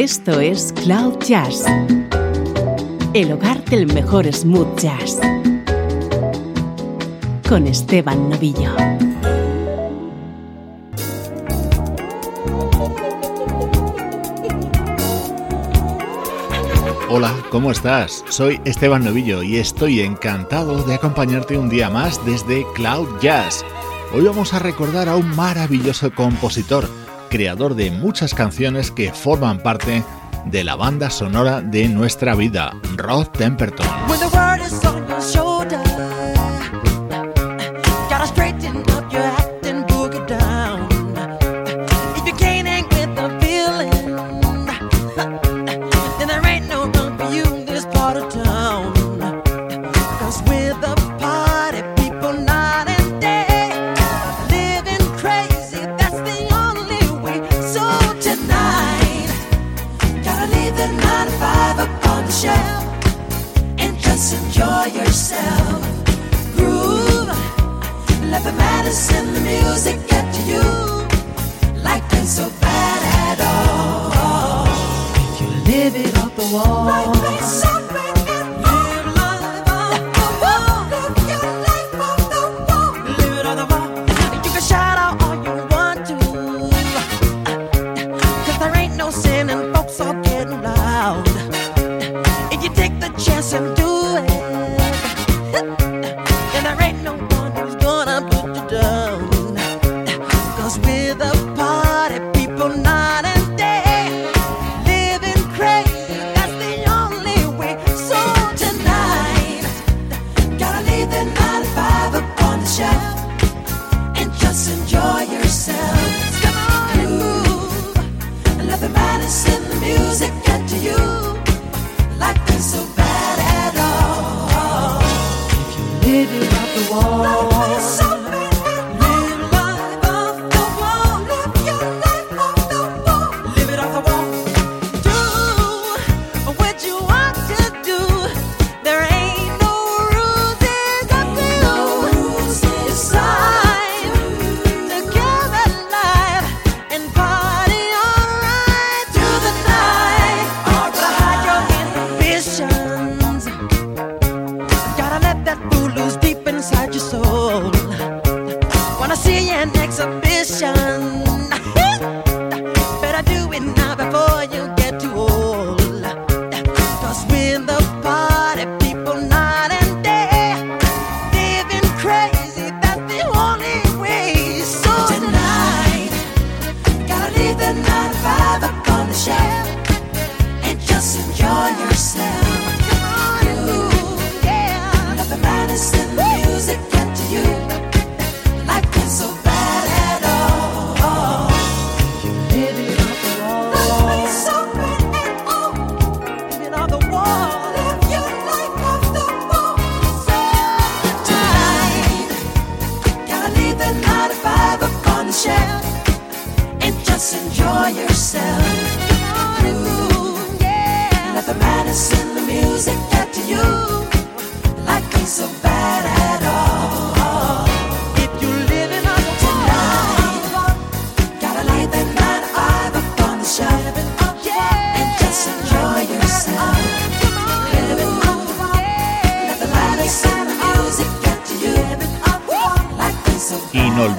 Esto es Cloud Jazz, el hogar del mejor smooth jazz, con Esteban Novillo. Hola, ¿cómo estás? Soy Esteban Novillo y estoy encantado de acompañarte un día más desde Cloud Jazz. Hoy vamos a recordar a un maravilloso compositor, creador de muchas canciones que forman parte de la banda sonora de nuestra vida, Rod Temperton.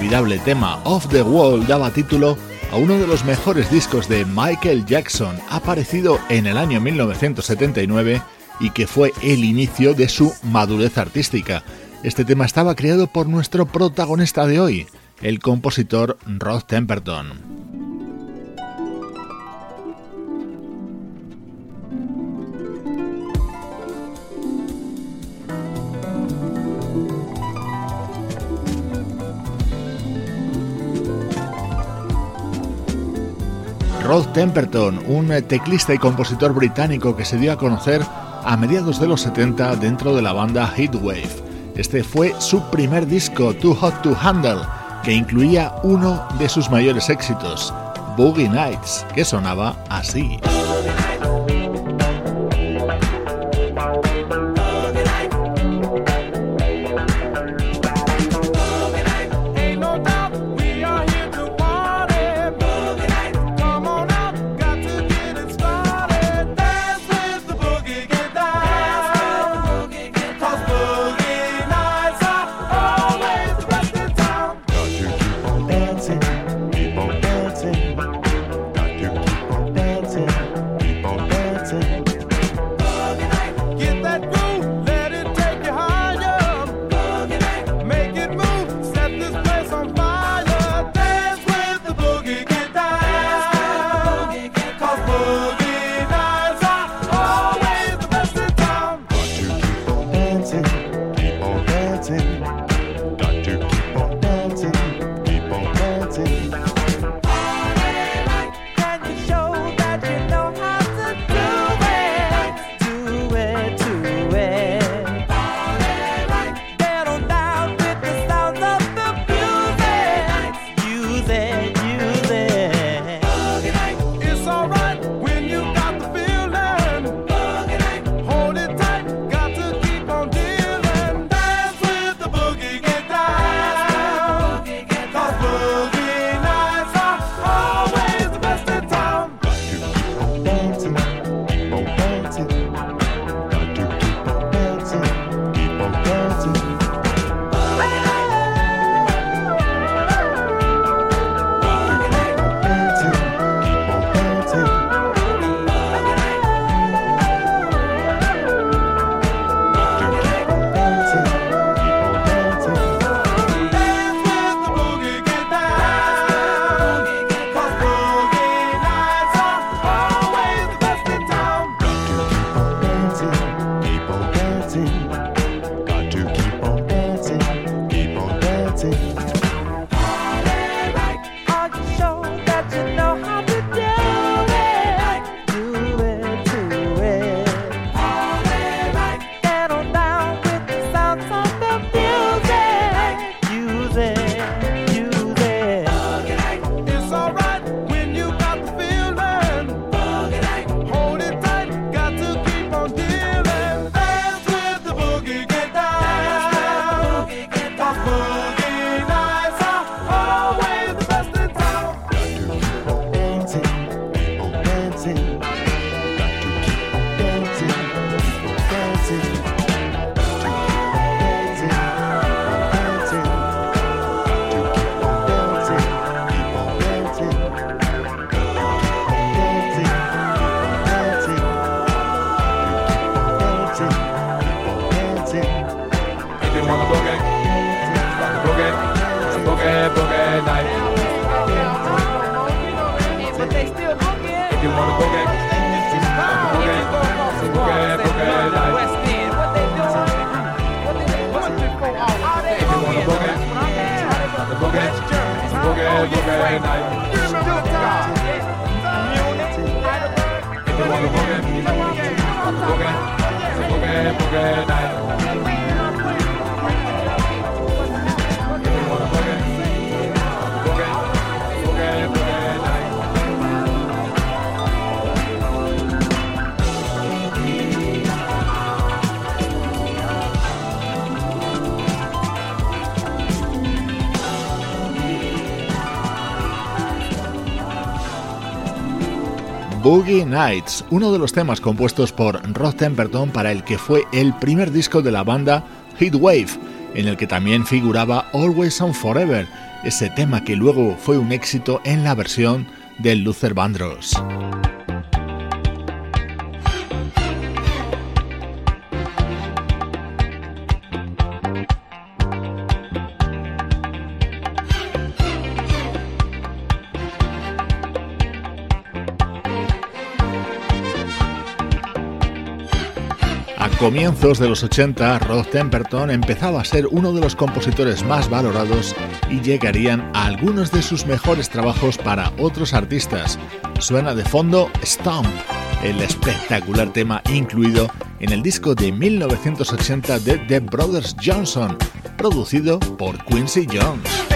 Inolvidable tema Off the Wall daba título a uno de los mejores discos de Michael Jackson, aparecido en el año 1979 y que fue el inicio de su madurez artística. Este tema estaba creado por nuestro protagonista de hoy, el compositor Rod Temperton. Rod Temperton, un teclista y compositor británico que se dio a conocer a mediados de los 70 dentro de la banda Heatwave. Este fue su primer disco, Too Hot to Handle, que incluía uno de sus mayores éxitos, Boogie Nights, que sonaba así. Boogie Nights, uno de los temas compuestos por Rod Temperton para el que fue el primer disco de la banda Heatwave, en el que también figuraba Always and Forever, ese tema que luego fue un éxito en la versión de Luther Vandross. Comienzos de los 80, Rod Temperton empezaba a ser uno de los compositores más valorados y llegarían a algunos de sus mejores trabajos para otros artistas. Suena de fondo Stomp, el espectacular tema incluido en el disco de 1980 de The Brothers Johnson, producido por Quincy Jones.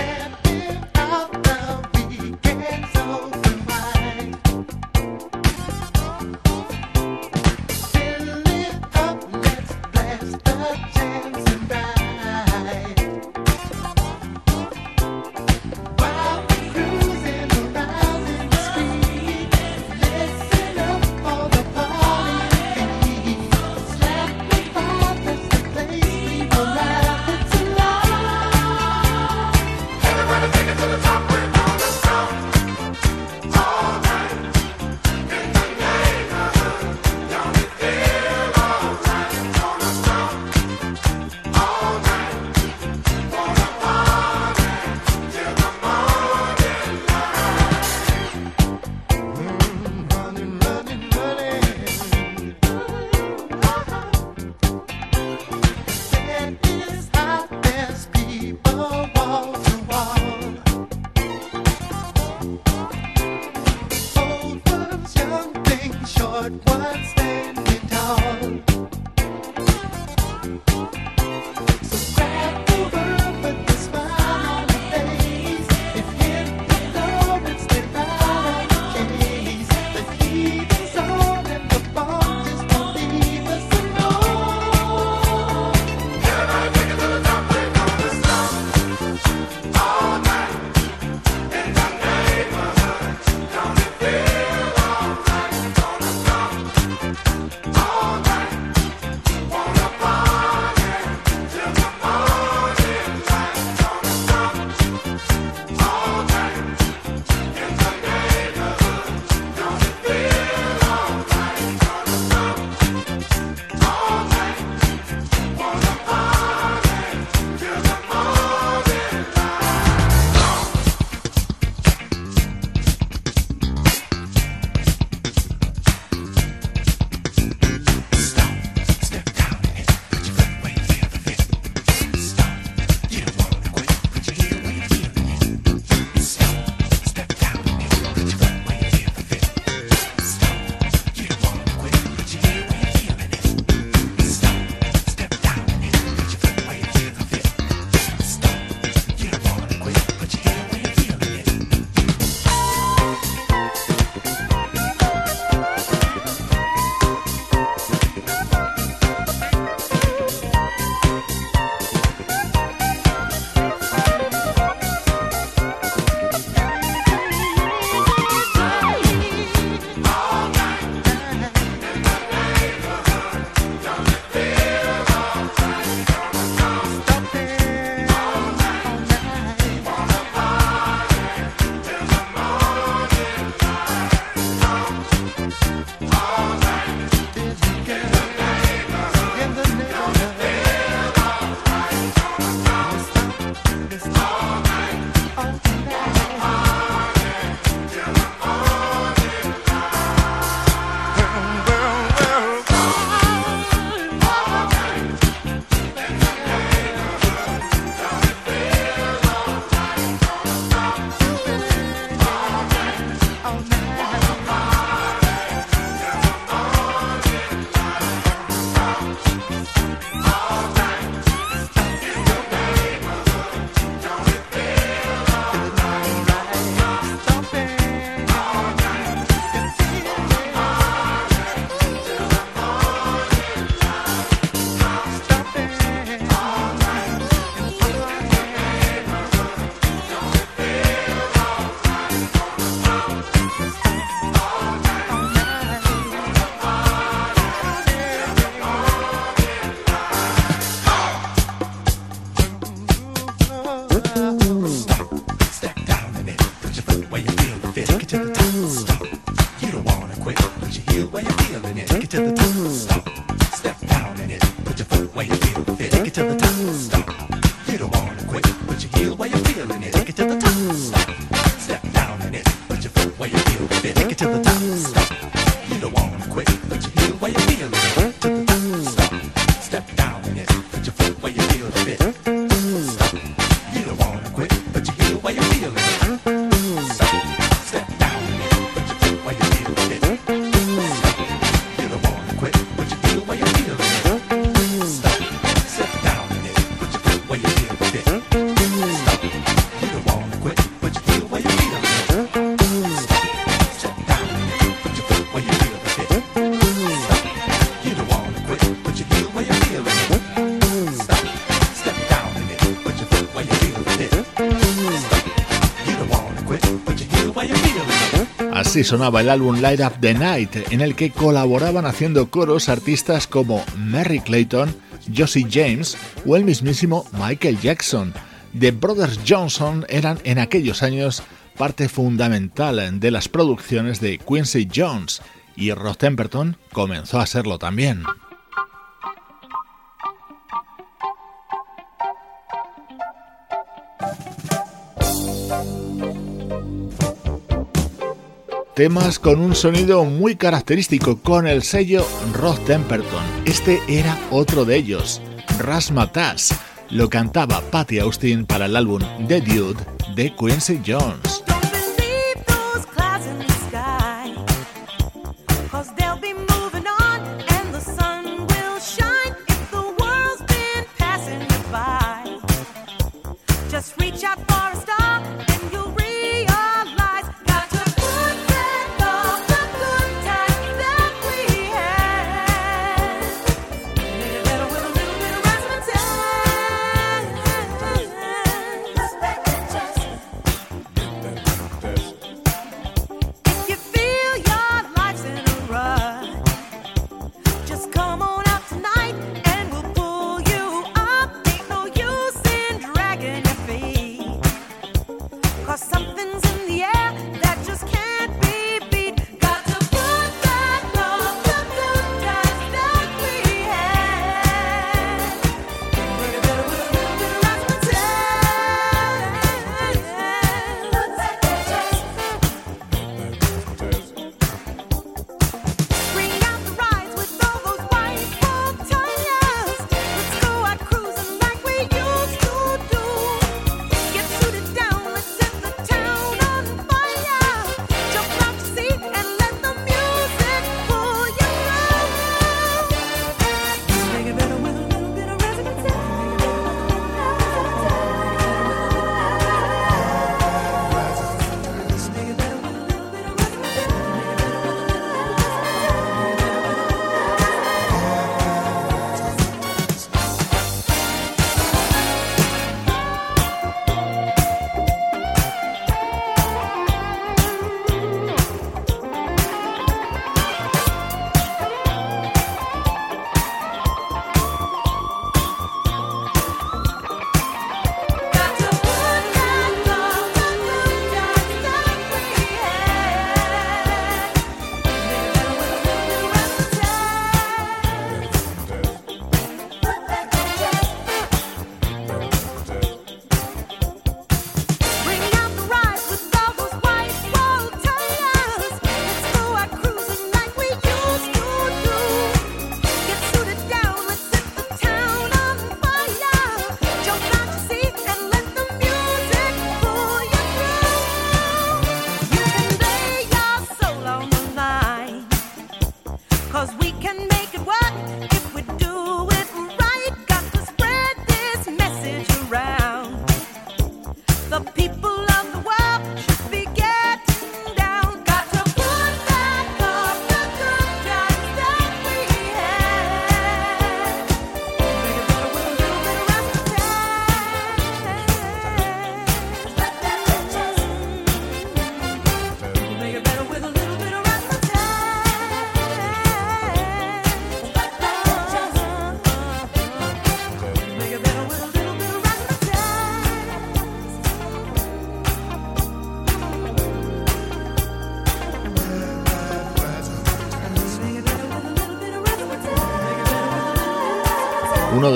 Sonaba el álbum Light Up the Night, en el que colaboraban haciendo coros artistas como Mary Clayton, Josie James o el mismísimo Michael Jackson. The Brothers Johnson eran en aquellos años parte fundamental de las producciones de Quincy Jones y Rod Temperton comenzó a serlo también. Temas con un sonido muy característico con el sello Rod Temperton. Este era otro de ellos, Rasmatas. Lo cantaba Patty Austin para el álbum The Dude de Quincy Jones.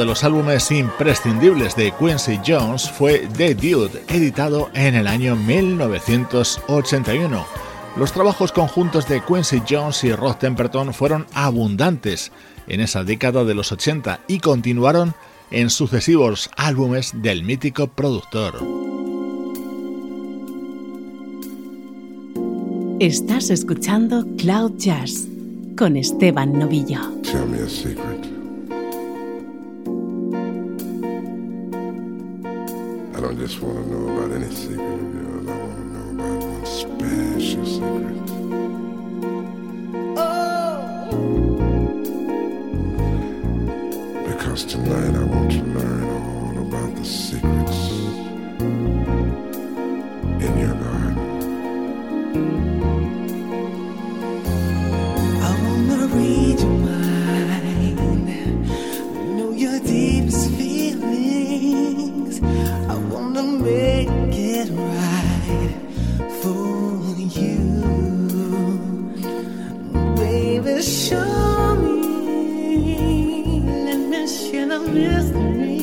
Los álbumes imprescindibles de Quincy Jones fue The Dude, editado en el año 1981. Los trabajos conjuntos de Quincy Jones y Rod Temperton fueron abundantes en esa década de los 80 y continuaron en sucesivos álbumes del mítico productor. Estás escuchando Cloud Jazz con Esteban Novillo. Just want to know about any secret of yours. I want to know about one special secret. Oh. Because tonight share the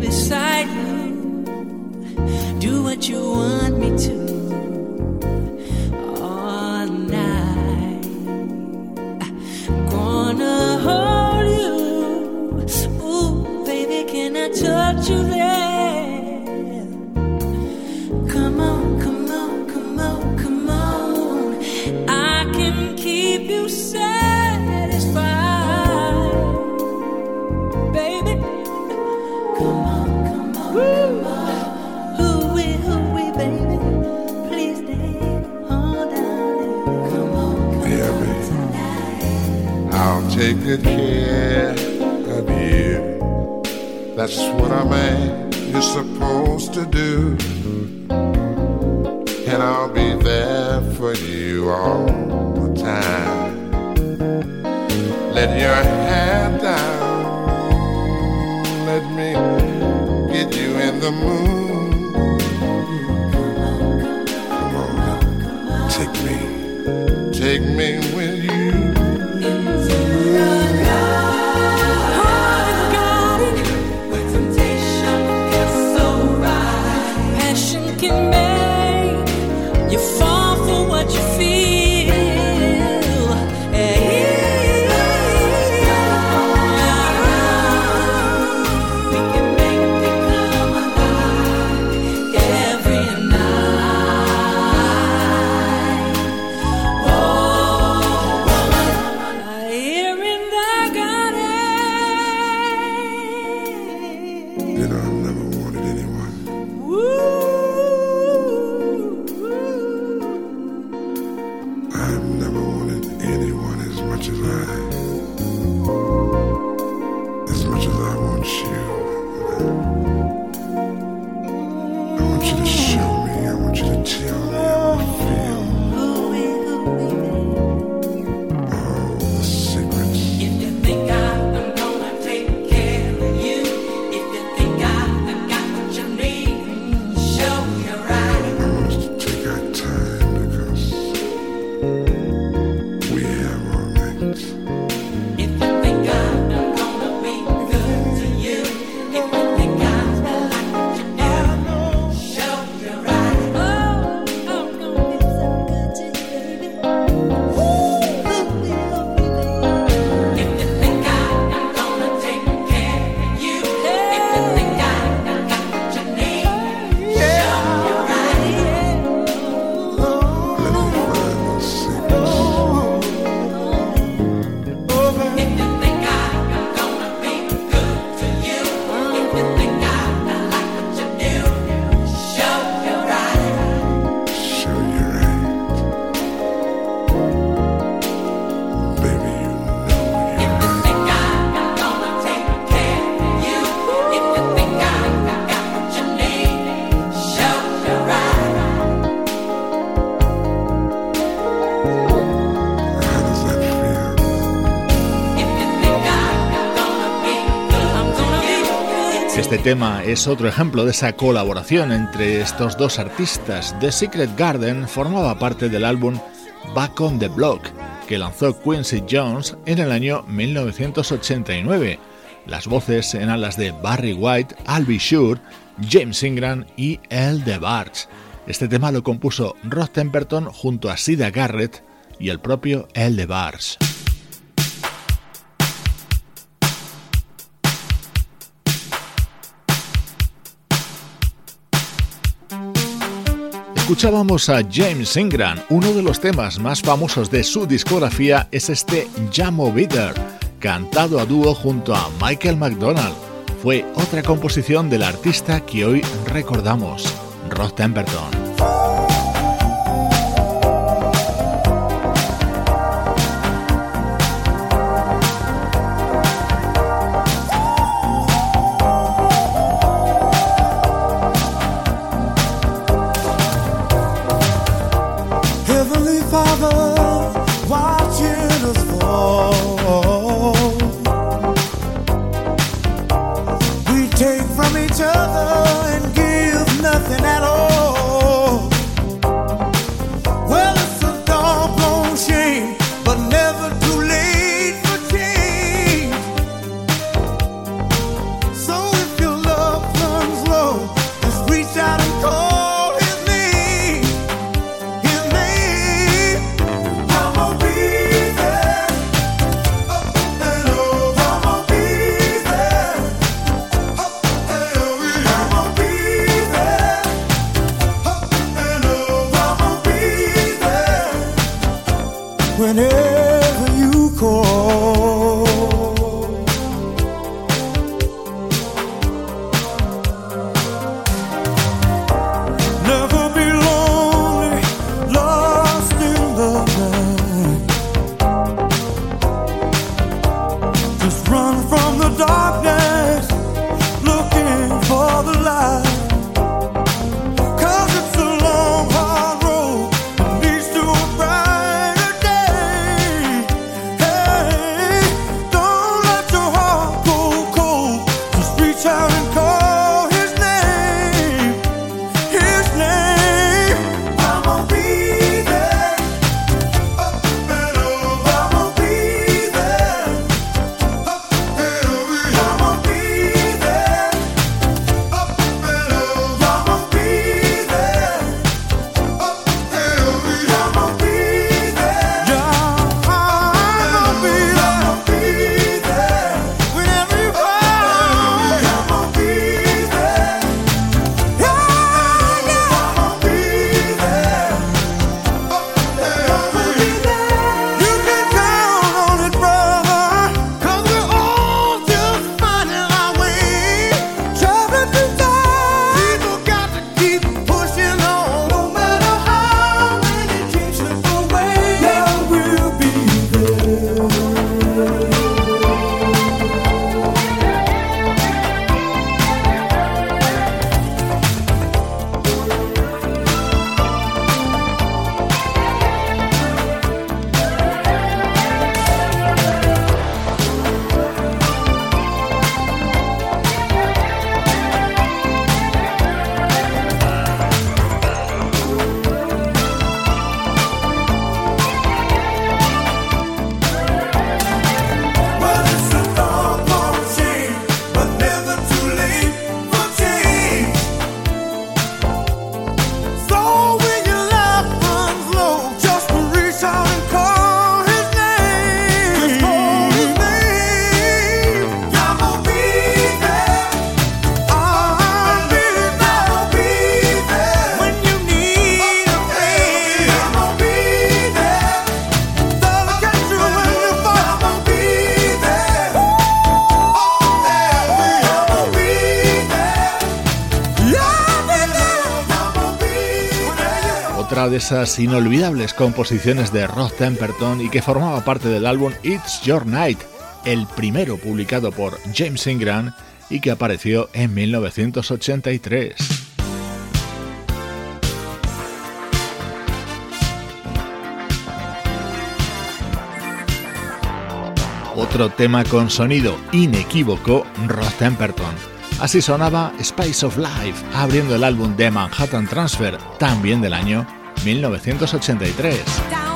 beside you. Do what you want me to. All night. Gonna hold you. Ooh, baby, can I touch you take good care of you. That's what a man is supposed to do. And I'll be there for you all the time. Let your hair down. Let me get you in the mood. Tema es otro ejemplo de esa colaboración entre estos dos artistas. The Secret Garden formaba parte del álbum Back on the Block, que lanzó Quincy Jones en el año 1989. Las voces eran las de Barry White, Be Sure, James Ingram y El DeBarge. Este tema lo compuso Rod Temperton junto a Sida Garrett y el propio El DeBarge. Escuchábamos a James Ingram, uno de los temas más famosos de su discografía es este Jamo Bitter, cantado a dúo junto a Michael McDonald. Fue otra composición del artista que hoy recordamos, Rod Temperton. Inolvidables composiciones de Rod Temperton y que formaba parte del álbum It's Your Night, el primero publicado por James Ingram y que apareció en 1983. Otro tema con sonido inequívoco, Rod Temperton. Así sonaba Spice of Life, abriendo el álbum de Manhattan Transfer, también del año 1983.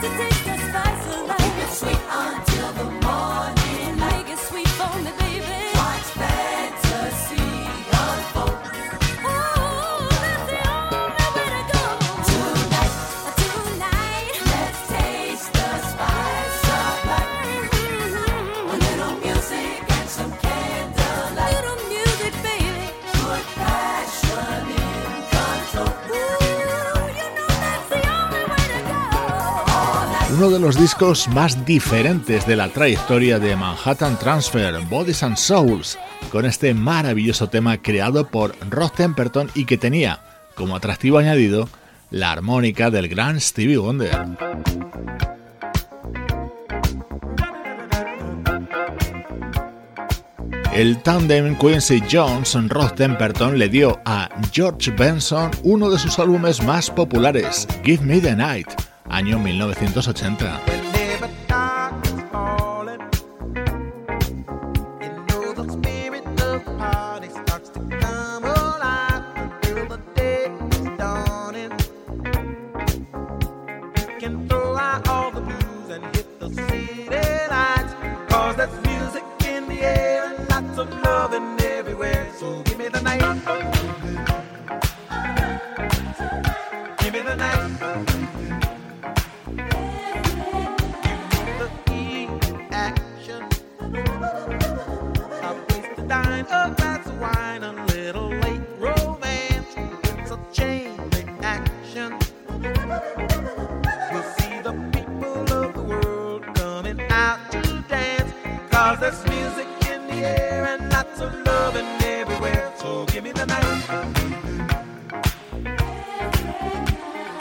to do de los discos más diferentes de la trayectoria de Manhattan Transfer, Bodies and Souls, con este maravilloso tema creado por Ross Temperton y que tenía como atractivo añadido la armónica del gran Stevie Wonder. El tandem Quincy Jones-Ross Temperton le dio a George Benson uno de sus álbumes más populares, Give Me the Night año 1980. the air and lots of loving everywhere. So give me the night.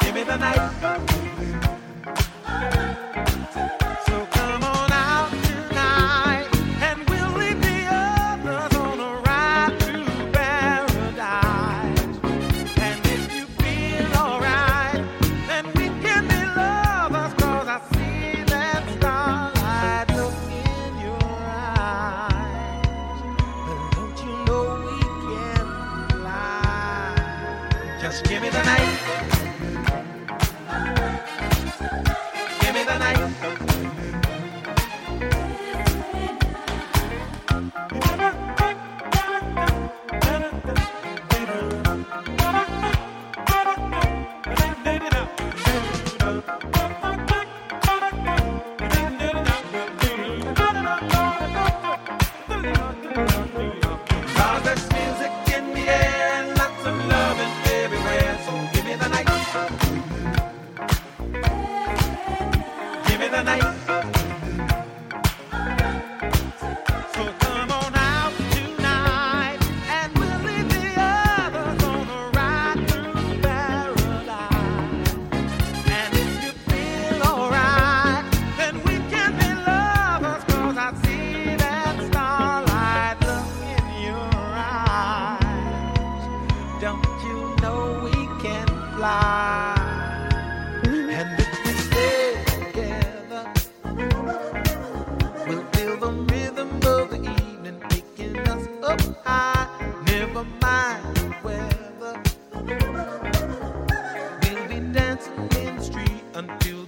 Give me the night. until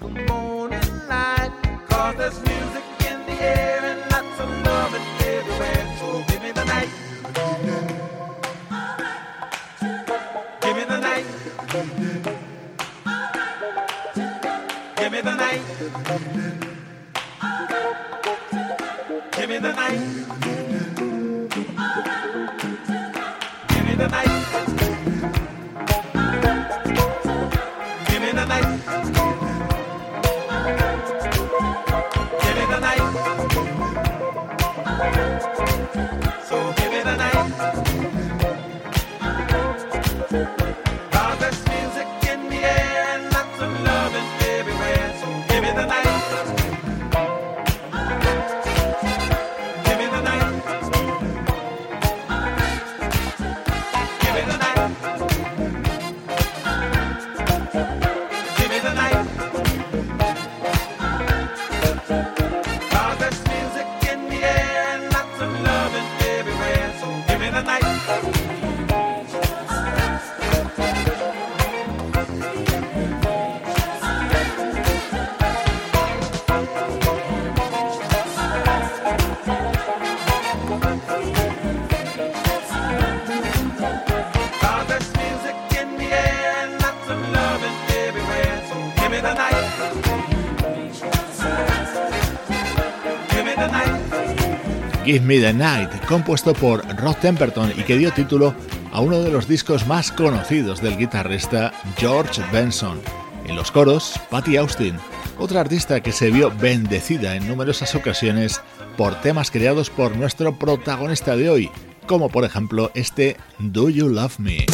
Give Me the Night, compuesto por Rod Temperton y que dio título a uno de los discos más conocidos del guitarrista George Benson. En los coros, Patty Austin, otra artista que se vio bendecida en numerosas ocasiones por temas creados por nuestro protagonista de hoy, como por ejemplo este Do You Love Me.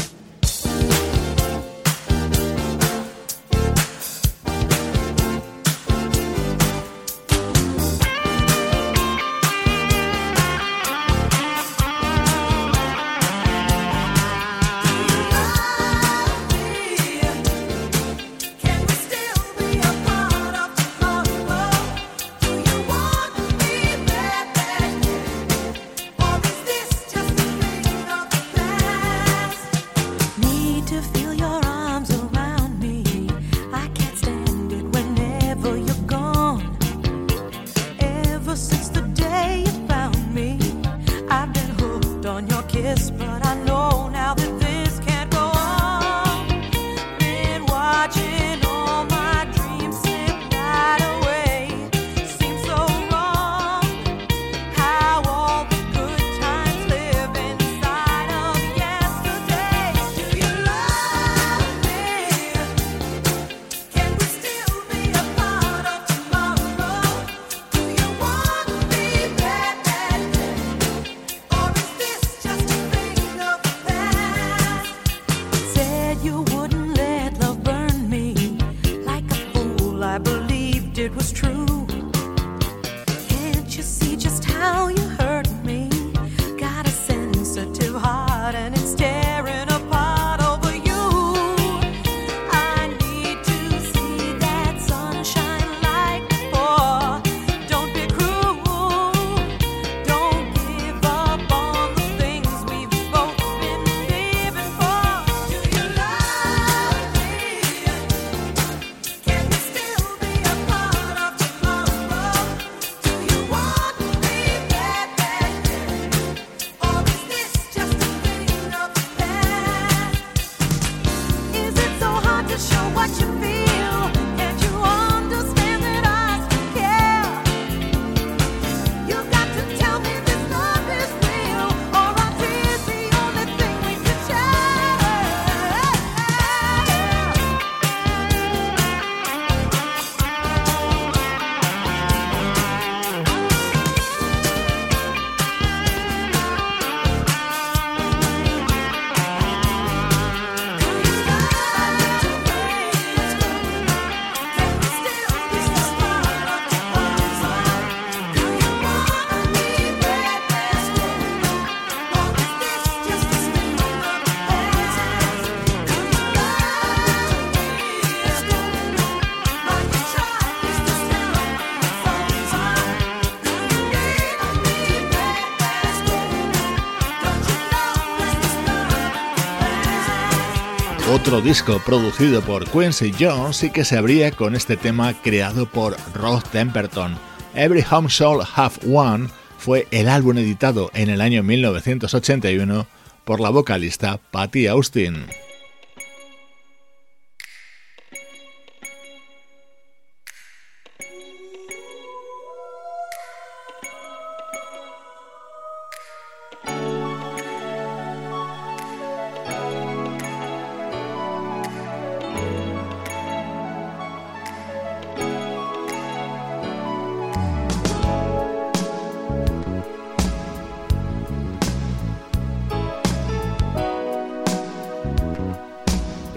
Disco producido por Quincy Jones y que se abría con este tema creado por Rod Temperton. Every Home Soul Have One fue el álbum editado en el año 1981 por la vocalista Patty Austin.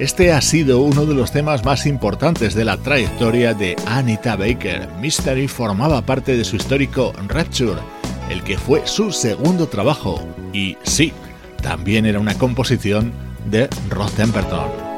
Este ha sido uno de los temas más importantes de la trayectoria de Anita Baker. Mystery formaba parte de su histórico Rapture, el que fue su segundo trabajo. Y sí, también era una composición de Rod Temperton.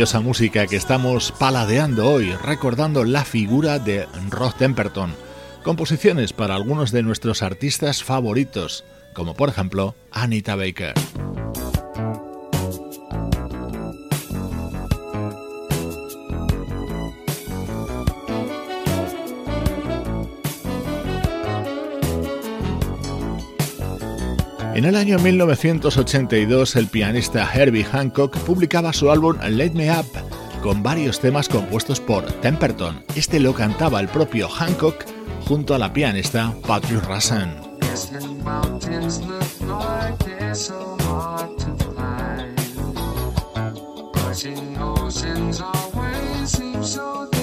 Maravillosa música que estamos paladeando hoy, recordando la figura de Rod Temperton. Composiciones para algunos de nuestros artistas favoritos, como por ejemplo Anita Baker. En el año 1982 el pianista Herbie Hancock publicaba su álbum Let Me Up con varios temas compuestos por Temperton. Este lo cantaba el propio Hancock junto a la pianista Patrick strong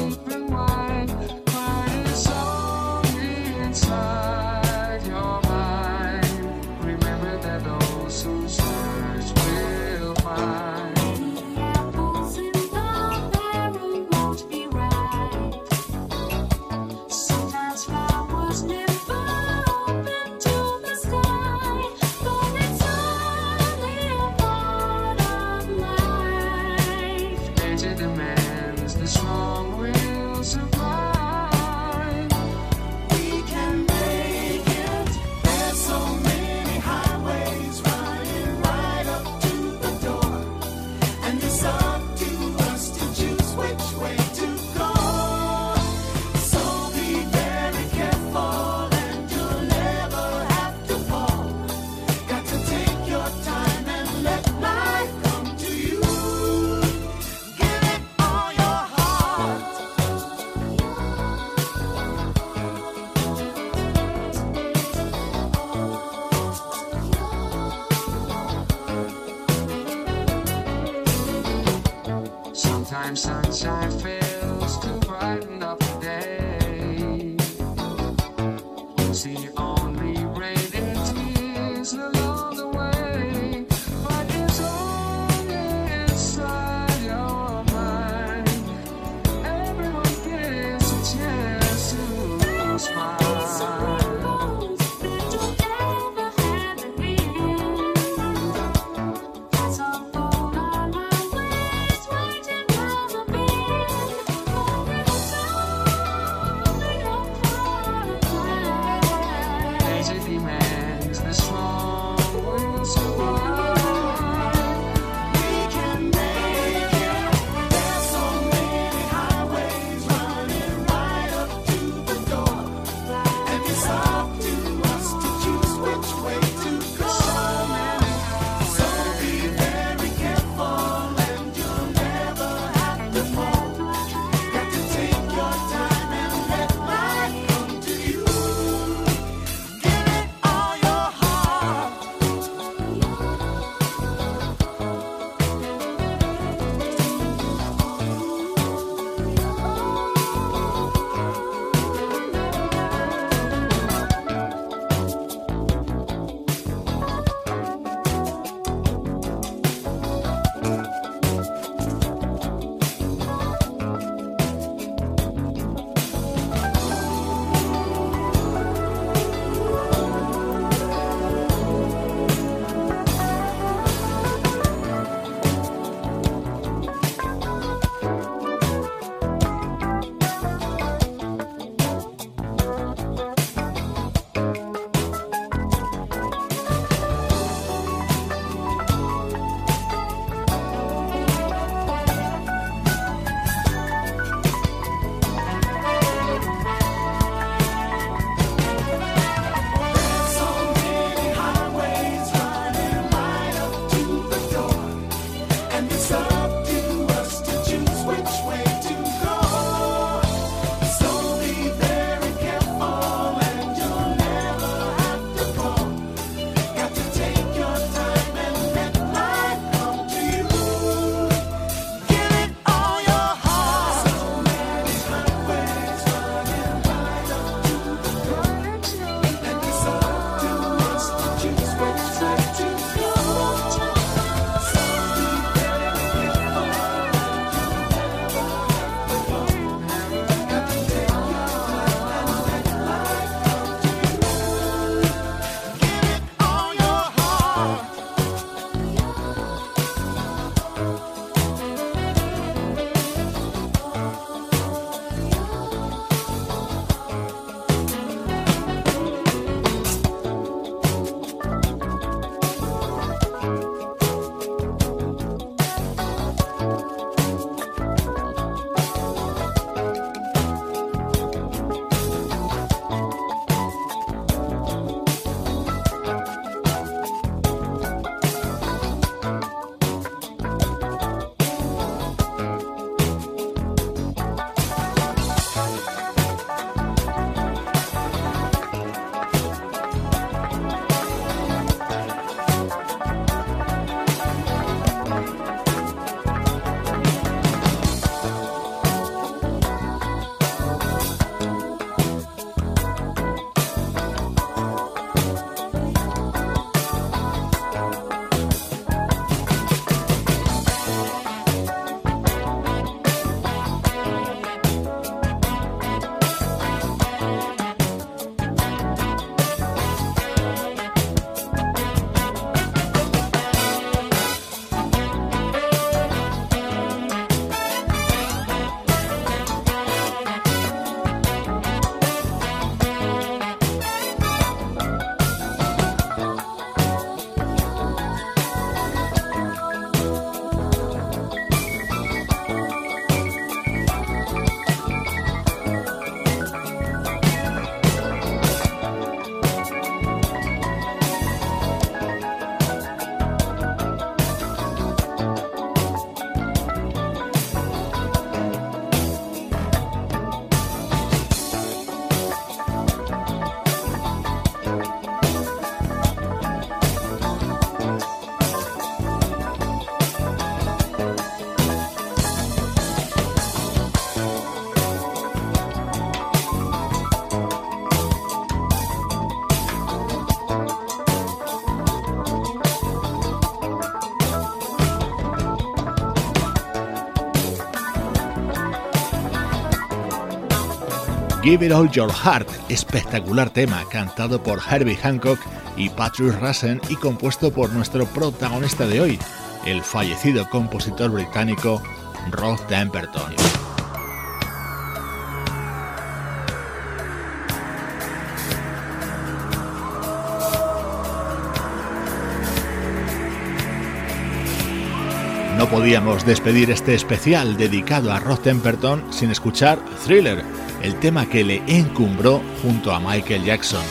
small. Give It All Your Heart, espectacular tema cantado por Herbie Hancock y Patrick Rassen y compuesto por nuestro protagonista de hoy, el fallecido compositor británico Rod Temperton. No podíamos despedir este especial dedicado a Rod Temperton sin escuchar Thriller, el tema que le encumbró junto a Michael Jackson.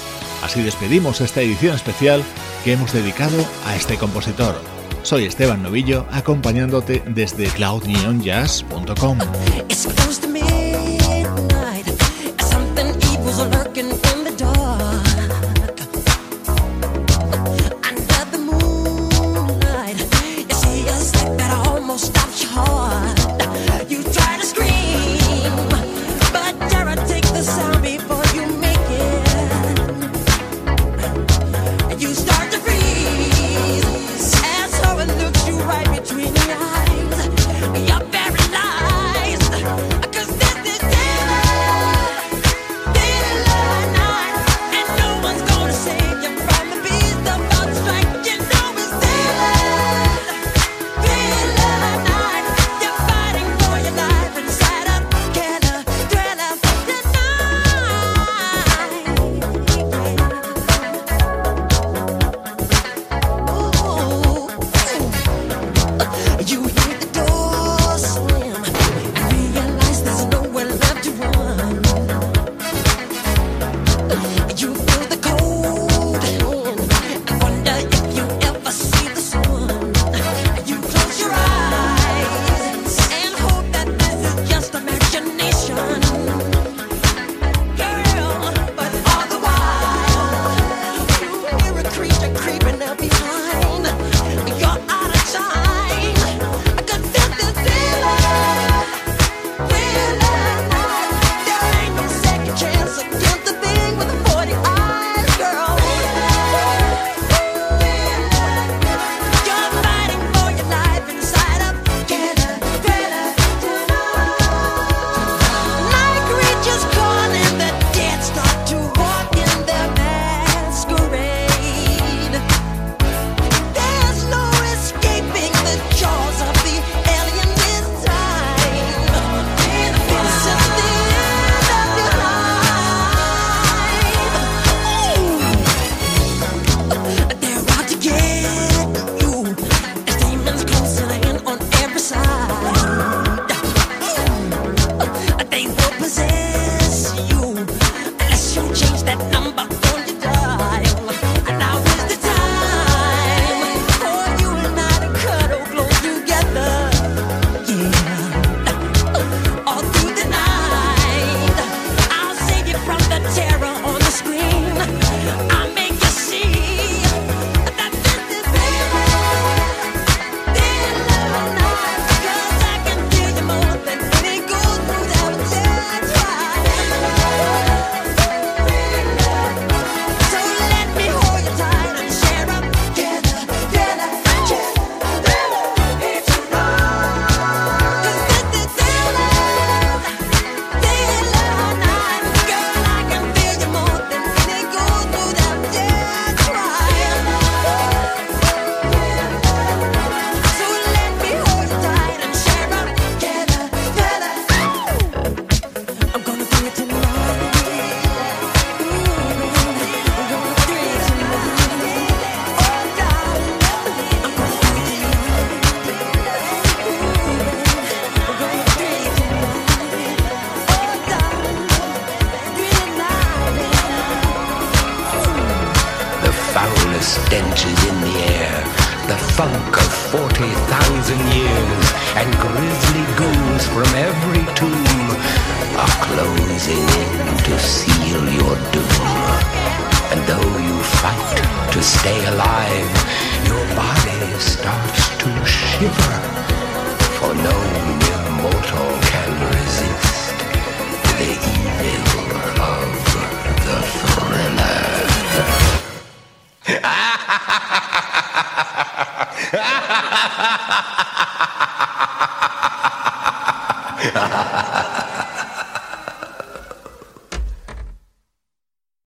Así despedimos esta edición especial que hemos dedicado a este compositor. Soy Esteban Novillo acompañándote desde cloudneonjazz.com.